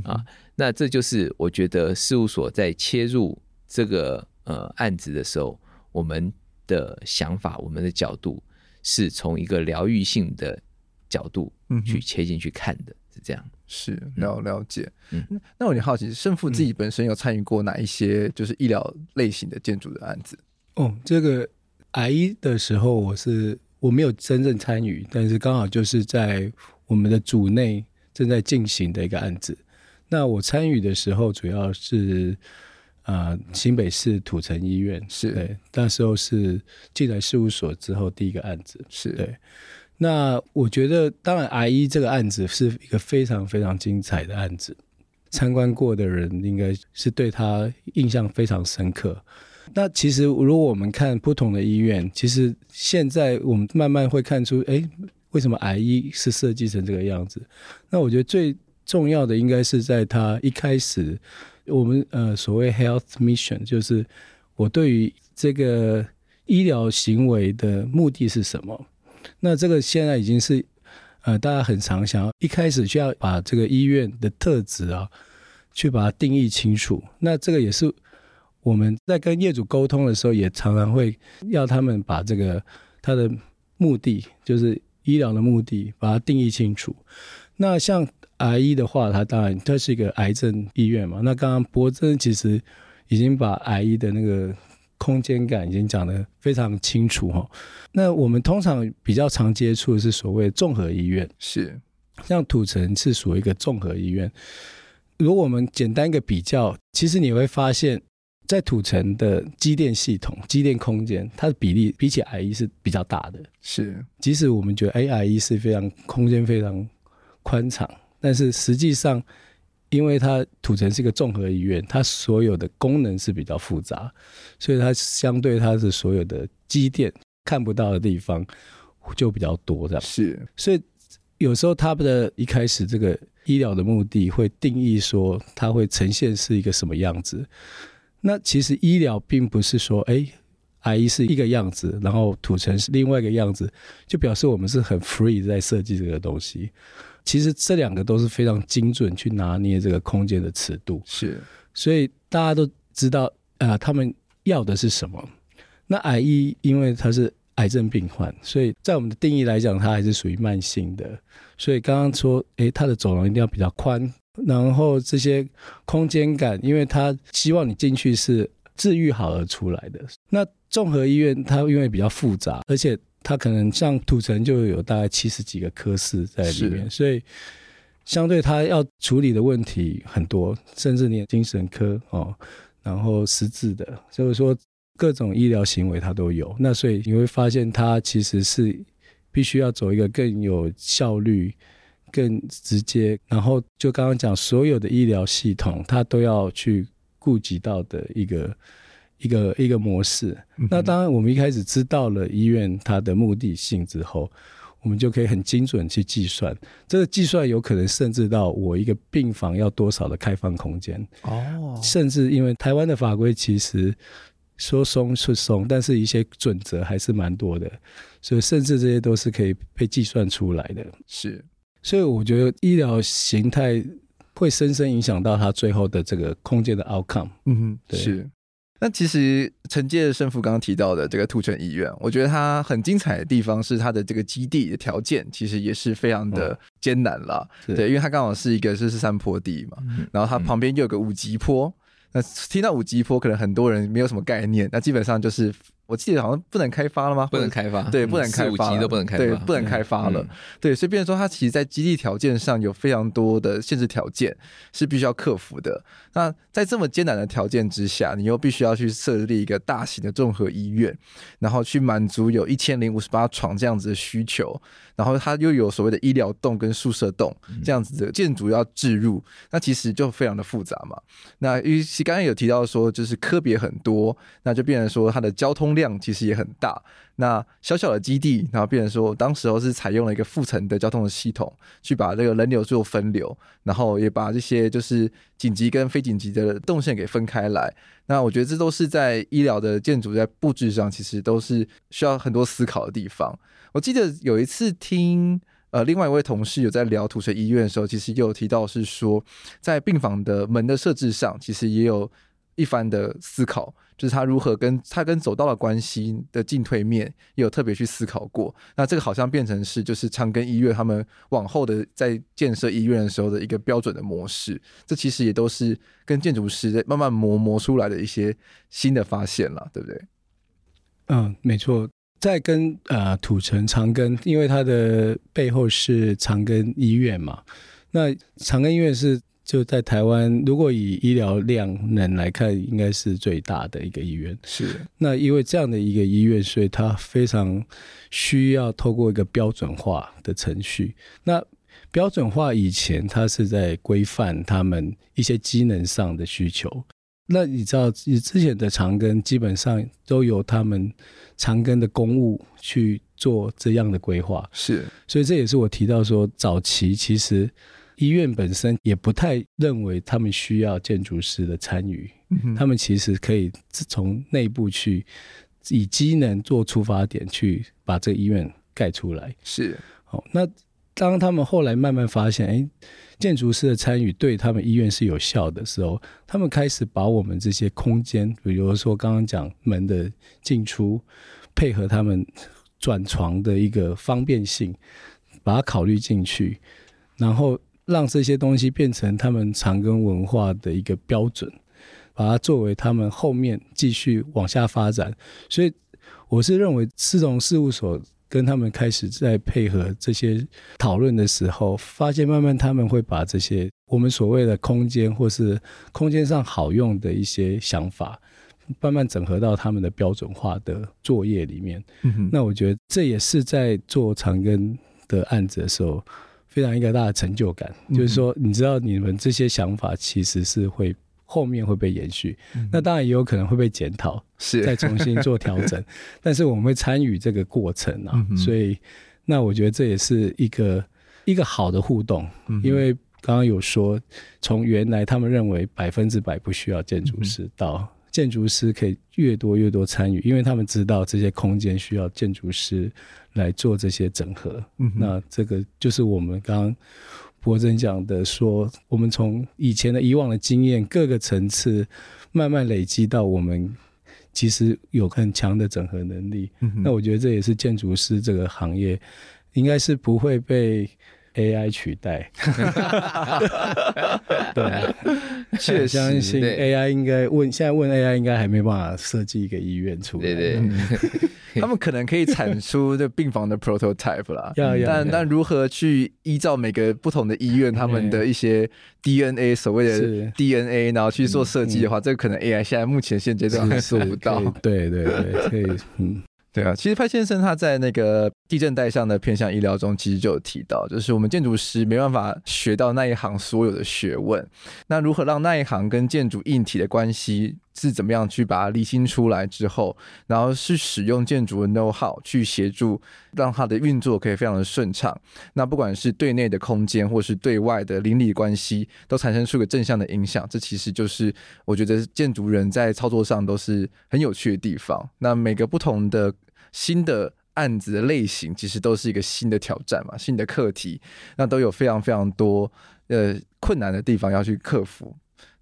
啊。那这就是我觉得事务所在切入这个呃案子的时候，我们的想法，我们的角度。是从一个疗愈性的角度去切进去看的，是这样。是了了解。嗯，那我很好奇，胜负自己本身有参与过哪一些就是医疗类型的建筑的案子？哦，这个癌医的时候，我是我没有真正参与，但是刚好就是在我们的组内正在进行的一个案子。那我参与的时候，主要是。啊、呃，新北市土城医院是对，那时候是进来事务所之后第一个案子，是对。那我觉得，当然癌医这个案子是一个非常非常精彩的案子，参观过的人应该是对他印象非常深刻。那其实，如果我们看不同的医院，其实现在我们慢慢会看出，哎，为什么癌医是设计成这个样子？那我觉得最重要的应该是在他一开始。我们呃所谓 health mission 就是我对于这个医疗行为的目的是什么？那这个现在已经是呃大家很常想要一开始就要把这个医院的特质啊，去把它定义清楚。那这个也是我们在跟业主沟通的时候，也常常会要他们把这个他的目的，就是医疗的目的，把它定义清楚。那像。癌医的话，它当然它是一个癌症医院嘛。那刚刚博真其实已经把癌医的那个空间感已经讲得非常清楚哈。那我们通常比较常接触的是所谓综合医院，是像土城是属于一个综合医院。如果我们简单一个比较，其实你会发现在土城的机电系统、机电空间，它的比例比起癌医是比较大的。是，即使我们觉得 A I E 是非常空间非常宽敞。但是实际上，因为它土城是一个综合医院，它所有的功能是比较复杂，所以它相对它的所有的机电看不到的地方就比较多，这样是。所以有时候它的一开始这个医疗的目的会定义说它会呈现是一个什么样子。那其实医疗并不是说，哎，癌医是一个样子，然后土城是另外一个样子，就表示我们是很 free 在设计这个东西。其实这两个都是非常精准去拿捏这个空间的尺度，是，所以大家都知道啊、呃，他们要的是什么。那癌医因为他是癌症病患，所以在我们的定义来讲，它还是属于慢性的。所以刚刚说，诶，它的走廊一定要比较宽，然后这些空间感，因为他希望你进去是治愈好而出来的。那综合医院它因为比较复杂，而且。它可能像土城就有大概七十几个科室在里面，所以相对它要处理的问题很多，甚至连精神科哦，然后失智的，所以说各种医疗行为它都有。那所以你会发现，它其实是必须要走一个更有效率、更直接，然后就刚刚讲所有的医疗系统，它都要去顾及到的一个。一个一个模式。那当然，我们一开始知道了医院它的目的性之后，我们就可以很精准去计算。这个计算有可能甚至到我一个病房要多少的开放空间哦，甚至因为台湾的法规其实说松是松，但是一些准则还是蛮多的，所以甚至这些都是可以被计算出来的。是，所以我觉得医疗形态会深深影响到它最后的这个空间的 outcome。嗯哼，对。是。那其实承接胜负刚刚提到的这个兔城医院，我觉得它很精彩的地方是它的这个基地的条件，其实也是非常的艰难了。嗯、对，因为它刚好是一个就是山坡地嘛，嗯、然后它旁边又有个五级坡。那听到五级坡，可能很多人没有什么概念，那基本上就是。我记得好像不能开发了吗？不能开发，对，不能开发，四五级都不能开发，对，不能开发了。对，所以变成说，它其实，在基地条件上有非常多的限制条件，是必须要克服的。那在这么艰难的条件之下，你又必须要去设立一个大型的综合医院，然后去满足有一千零五十八床这样子的需求，然后它又有所谓的医疗栋跟宿舍栋这样子的建筑要置入，那其实就非常的复杂嘛。那与其刚刚有提到说，就是科别很多，那就变成说它的交通。量其实也很大，那小小的基地，然后变成说，当时候是采用了一个复层的交通的系统，去把这个人流做分流，然后也把这些就是紧急跟非紧急的动线给分开来。那我觉得这都是在医疗的建筑在布置上，其实都是需要很多思考的地方。我记得有一次听呃另外一位同事有在聊土城医院的时候，其实也有提到是说，在病房的门的设置上，其实也有一番的思考。就是他如何跟他跟走道的关系的进退面，有特别去思考过。那这个好像变成是就是长庚医院他们往后的在建设医院的时候的一个标准的模式。这其实也都是跟建筑师在慢慢磨磨出来的一些新的发现了，对不对？嗯，没错。在跟呃土城长庚，因为它的背后是长庚医院嘛，那长庚医院是。就在台湾，如果以医疗量能来看，应该是最大的一个医院。是。那因为这样的一个医院，所以它非常需要透过一个标准化的程序。那标准化以前，它是在规范他们一些机能上的需求。那你知道，你之前的长庚基本上都由他们长庚的公务去做这样的规划。是。所以这也是我提到说，早期其实。医院本身也不太认为他们需要建筑师的参与，嗯、他们其实可以从内部去以机能做出发点去把这个医院盖出来。是，好，那当他们后来慢慢发现，哎，建筑师的参与对他们医院是有效的时候，他们开始把我们这些空间，比如说刚刚讲门的进出，配合他们转床的一个方便性，把它考虑进去，然后。让这些东西变成他们长庚文化的一个标准，把它作为他们后面继续往下发展。所以，我是认为思彤事务所跟他们开始在配合这些讨论的时候，发现慢慢他们会把这些我们所谓的空间或是空间上好用的一些想法，慢慢整合到他们的标准化的作业里面。嗯。那我觉得这也是在做长庚的案子的时候。非常一个大的成就感，嗯、就是说，你知道你们这些想法其实是会后面会被延续，嗯、那当然也有可能会被检讨，是。再重新做调整，但是我们会参与这个过程啊，嗯、所以那我觉得这也是一个一个好的互动，嗯、因为刚刚有说，从原来他们认为百分之百不需要建筑师到。建筑师可以越多越多参与，因为他们知道这些空间需要建筑师来做这些整合。嗯，那这个就是我们刚刚博珍讲的，说我们从以前的以往的经验，各个层次慢慢累积到我们其实有很强的整合能力。嗯，那我觉得这也是建筑师这个行业应该是不会被。AI 取代，对，确实相信 AI 应该问，现在问 AI 应该还没办法设计一个医院出来，对对，他们可能可以产出这病房的 prototype 啦，但但如何去依照每个不同的医院他们的一些 DNA 所谓的 DNA，然后去做设计的话，这个可能 AI 现在目前现阶段还做不到，对对对，可以，嗯。对啊，其实潘先生他在那个地震带上的偏向医疗中，其实就有提到，就是我们建筑师没办法学到那一行所有的学问。那如何让那一行跟建筑硬体的关系是怎么样去把它理清出来之后，然后是使用建筑的 know how 去协助，让它的运作可以非常的顺畅。那不管是对内的空间，或是对外的邻里关系，都产生出个正向的影响。这其实就是我觉得建筑人在操作上都是很有趣的地方。那每个不同的新的案子的类型，其实都是一个新的挑战嘛，新的课题，那都有非常非常多呃困难的地方要去克服。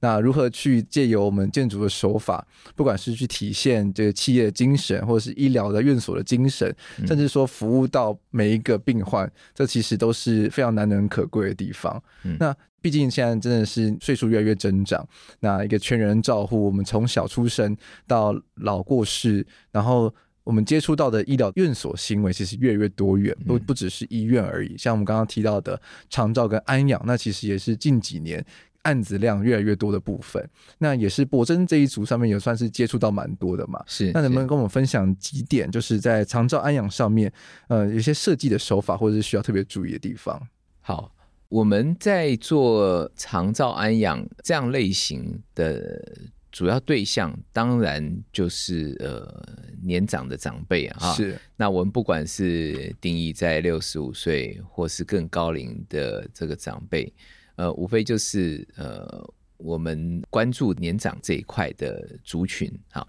那如何去借由我们建筑的手法，不管是去体现这个企业的精神，或者是医疗的院所的精神，甚至说服务到每一个病患，这其实都是非常难能可贵的地方。那毕竟现在真的是岁数越来越增长，那一个全人照护，我们从小出生到老过世，然后我们接触到的医疗院所行为，其实越来越多元，不不只是医院而已。像我们刚刚提到的长照跟安养，那其实也是近几年。案子量越来越多的部分，那也是博真这一组上面也算是接触到蛮多的嘛。是，那能不能跟我们分享几点，就是在长照安养上面，呃，有些设计的手法或者是需要特别注意的地方？好，我们在做长照安养这样类型的主要对象，当然就是呃年长的长辈啊。是，那我们不管是定义在六十五岁或是更高龄的这个长辈。呃，无非就是呃，我们关注年长这一块的族群啊。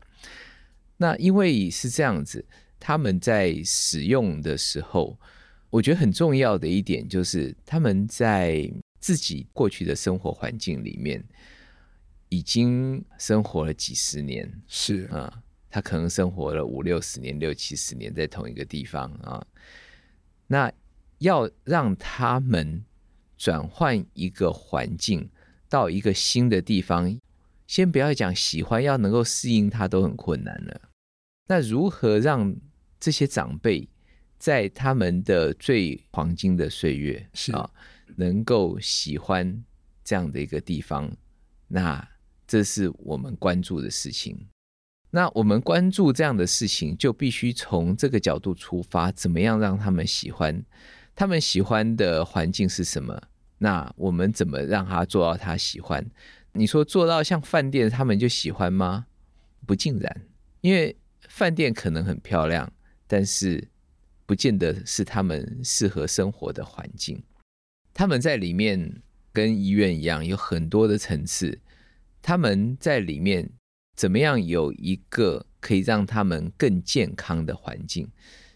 那因为是这样子，他们在使用的时候，我觉得很重要的一点就是，他们在自己过去的生活环境里面，已经生活了几十年，是啊，他可能生活了五六十年、六七十年在同一个地方啊。那要让他们。转换一个环境到一个新的地方，先不要讲喜欢，要能够适应它都很困难了。那如何让这些长辈在他们的最黄金的岁月是啊，能够喜欢这样的一个地方？那这是我们关注的事情。那我们关注这样的事情，就必须从这个角度出发，怎么样让他们喜欢？他们喜欢的环境是什么？那我们怎么让他做到他喜欢？你说做到像饭店，他们就喜欢吗？不尽然，因为饭店可能很漂亮，但是不见得是他们适合生活的环境。他们在里面跟医院一样，有很多的层次。他们在里面怎么样有一个可以让他们更健康的环境？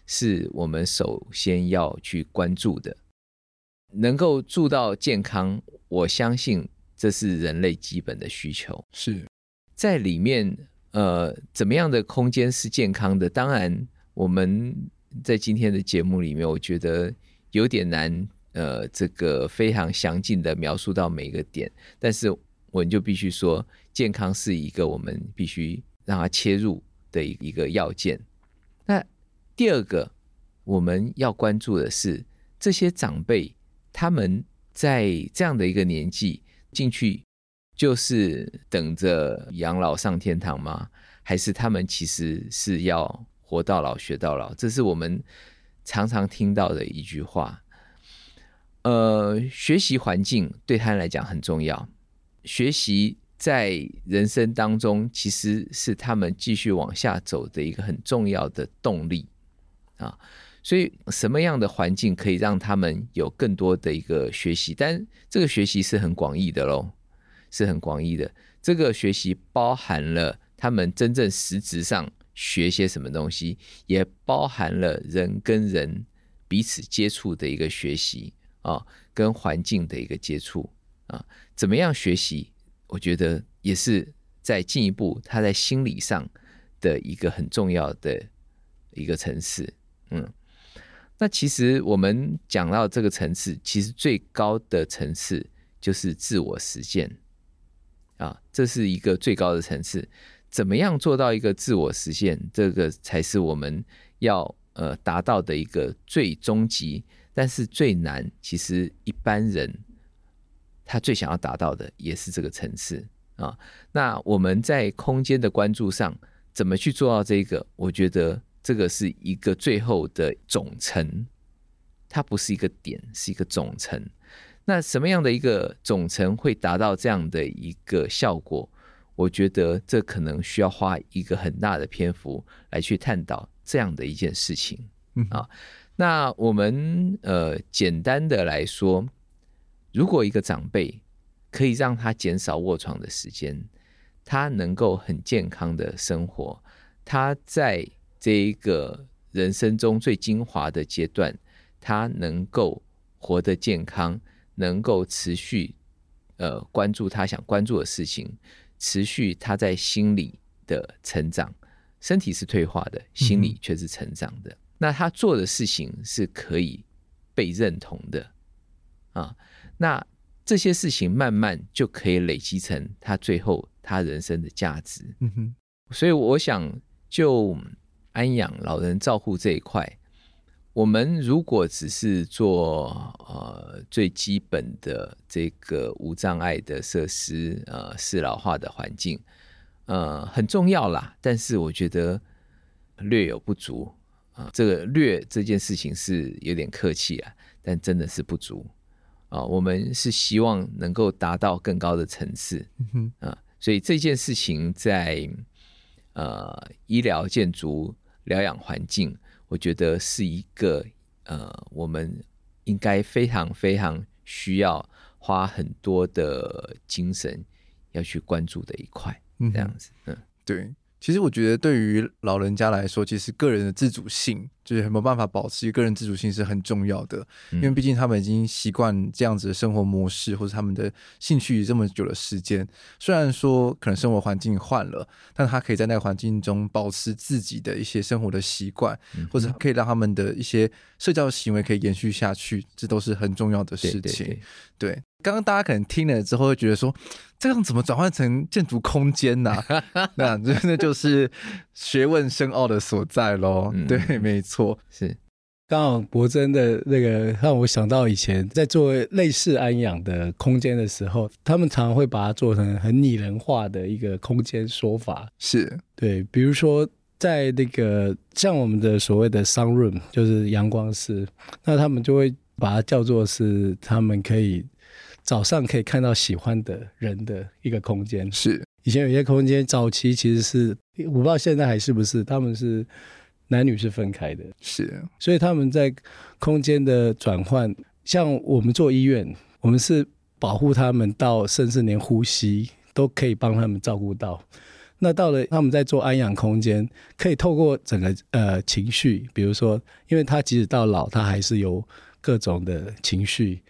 是我们首先要去关注的，能够住到健康，我相信这是人类基本的需求。是在里面，呃，怎么样的空间是健康的？当然，我们在今天的节目里面，我觉得有点难，呃，这个非常详尽的描述到每一个点。但是，我们就必须说，健康是一个我们必须让它切入的一个要件。那第二个，我们要关注的是这些长辈，他们在这样的一个年纪进去，就是等着养老上天堂吗？还是他们其实是要活到老学到老？这是我们常常听到的一句话。呃，学习环境对他来讲很重要，学习在人生当中其实是他们继续往下走的一个很重要的动力。啊，所以什么样的环境可以让他们有更多的一个学习？但这个学习是很广义的喽，是很广义的。这个学习包含了他们真正实质上学些什么东西，也包含了人跟人彼此接触的一个学习啊，跟环境的一个接触啊。怎么样学习？我觉得也是在进一步他在心理上的一个很重要的一个层次。嗯，那其实我们讲到这个层次，其实最高的层次就是自我实践啊，这是一个最高的层次。怎么样做到一个自我实现？这个才是我们要呃达到的一个最终极，但是最难。其实一般人他最想要达到的也是这个层次啊。那我们在空间的关注上，怎么去做到这个？我觉得。这个是一个最后的总成，它不是一个点，是一个总成。那什么样的一个总成会达到这样的一个效果？我觉得这可能需要花一个很大的篇幅来去探讨这样的一件事情。嗯啊，那我们呃简单的来说，如果一个长辈可以让他减少卧床的时间，他能够很健康的生活，他在这一个人生中最精华的阶段，他能够活得健康，能够持续呃关注他想关注的事情，持续他在心理的成长。身体是退化的，心理却是成长的。嗯、那他做的事情是可以被认同的啊。那这些事情慢慢就可以累积成他最后他人生的价值。嗯哼。所以我想，就安养老人照护这一块。我们如果只是做呃最基本的这个无障碍的设施，呃适老化的环境，呃很重要啦。但是我觉得略有不足啊、呃。这个略这件事情是有点客气啊，但真的是不足啊、呃。我们是希望能够达到更高的层次，嗯哼啊、呃。所以这件事情在呃医疗建筑疗养环境。我觉得是一个呃，我们应该非常非常需要花很多的精神要去关注的一块，这样子，嗯，对。其实我觉得，对于老人家来说，其实个人的自主性就是没有办法保持个人自主性是很重要的，因为毕竟他们已经习惯这样子的生活模式，或者他们的兴趣这么久的时间。虽然说可能生活环境换了，但他可以在那个环境中保持自己的一些生活的习惯，或者可以让他们的一些社交行为可以延续下去，这都是很重要的事情。对，对，对，对。刚刚大家可能听了之后会觉得说，这样怎么转换成建筑空间呢？那真的就是学问深奥的所在喽。嗯、对，没错，是刚好博真的那个让我想到以前在做类似安养的空间的时候，他们常常会把它做成很拟人化的一个空间说法。是对，比如说在那个像我们的所谓的 sun room，就是阳光室，那他们就会把它叫做是他们可以。早上可以看到喜欢的人的一个空间，是以前有些空间早期其实是我不知道现在还是不是，他们是男女是分开的，是，所以他们在空间的转换，像我们做医院，我们是保护他们到甚至连呼吸都可以帮他们照顾到。那到了他们在做安养空间，可以透过整个呃情绪，比如说，因为他即使到老，他还是有各种的情绪。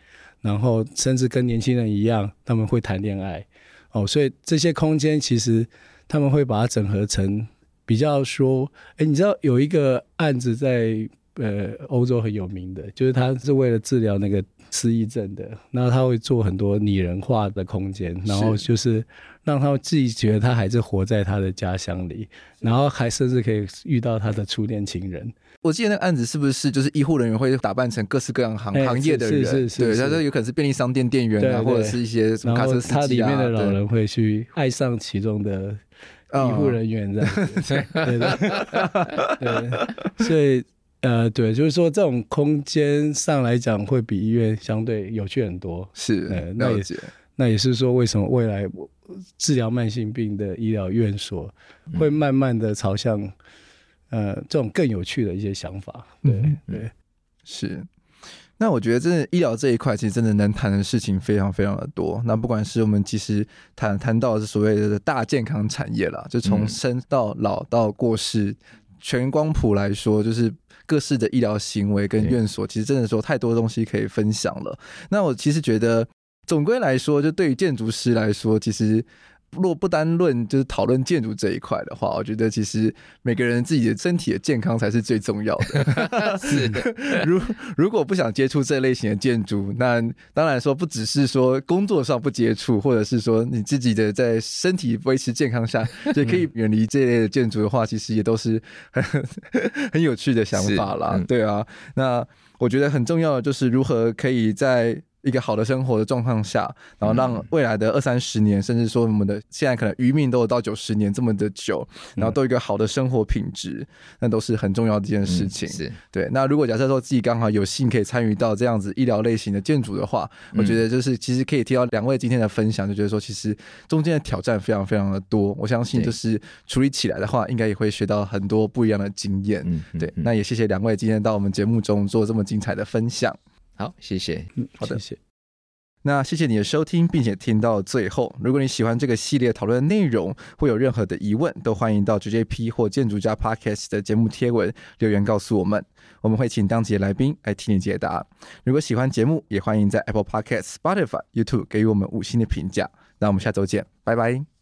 然后甚至跟年轻人一样，他们会谈恋爱哦，所以这些空间其实他们会把它整合成比较说，哎，你知道有一个案子在呃欧洲很有名的，就是他是为了治疗那个失忆症的，然后他会做很多拟人化的空间，然后就是让他自己觉得他还是活在他的家乡里，然后还甚至可以遇到他的初恋情人。我记得那个案子是不是就是医护人员会打扮成各式各样行行业的人？是是是，对，他说有可能是便利商店店员啊，或者是一些什么卡车司机啊。他里面的老人会去爱上其中的医护人员这样子，对对 对，所以呃，对，就是说这种空间上来讲，会比医院相对有趣很多。是，呃，那也那也是说，为什么未来治疗慢性病的医疗院所会慢慢的朝向。呃，这种更有趣的一些想法，对、嗯、对，是。那我觉得，真的医疗这一块，其实真的能谈的事情非常非常的多。那不管是我们其实谈谈到的是所谓的大健康产业啦，就从生到老到过世，嗯、全光谱来说，就是各式的医疗行为跟院所，其实真的说太多东西可以分享了。那我其实觉得，总归来说，就对于建筑师来说，其实。若不单论就是讨论建筑这一块的话，我觉得其实每个人自己的身体的健康才是最重要的。是的，如如果不想接触这类型的建筑，那当然说不只是说工作上不接触，或者是说你自己的在身体维持健康下就可以远离这类的建筑的话，其实也都是很 很有趣的想法啦。对啊，那我觉得很重要的就是如何可以在一个好的生活的状况下，然后让未来的二三十年，甚至说我们的现在可能余命都有到九十年这么的久，然后都有一个好的生活品质，那都是很重要的一件事情。是对。那如果假设说自己刚好有幸可以参与到这样子医疗类型的建筑的话，我觉得就是其实可以听到两位今天的分享，就觉得说其实中间的挑战非常非常的多。我相信就是处理起来的话，应该也会学到很多不一样的经验。对。那也谢谢两位今天到我们节目中做这么精彩的分享。好，谢谢。嗯，好的，谢谢。那谢谢你的收听，并且听到最后。如果你喜欢这个系列讨论的内容，会有任何的疑问，都欢迎到 JJP 或建筑家 Podcast 的节目贴文留言告诉我们，我们会请当集的来宾来替你解答。如果喜欢节目，也欢迎在 Apple Podcast、Spotify、YouTube 给予我们五星的评价。那我们下周见，拜拜。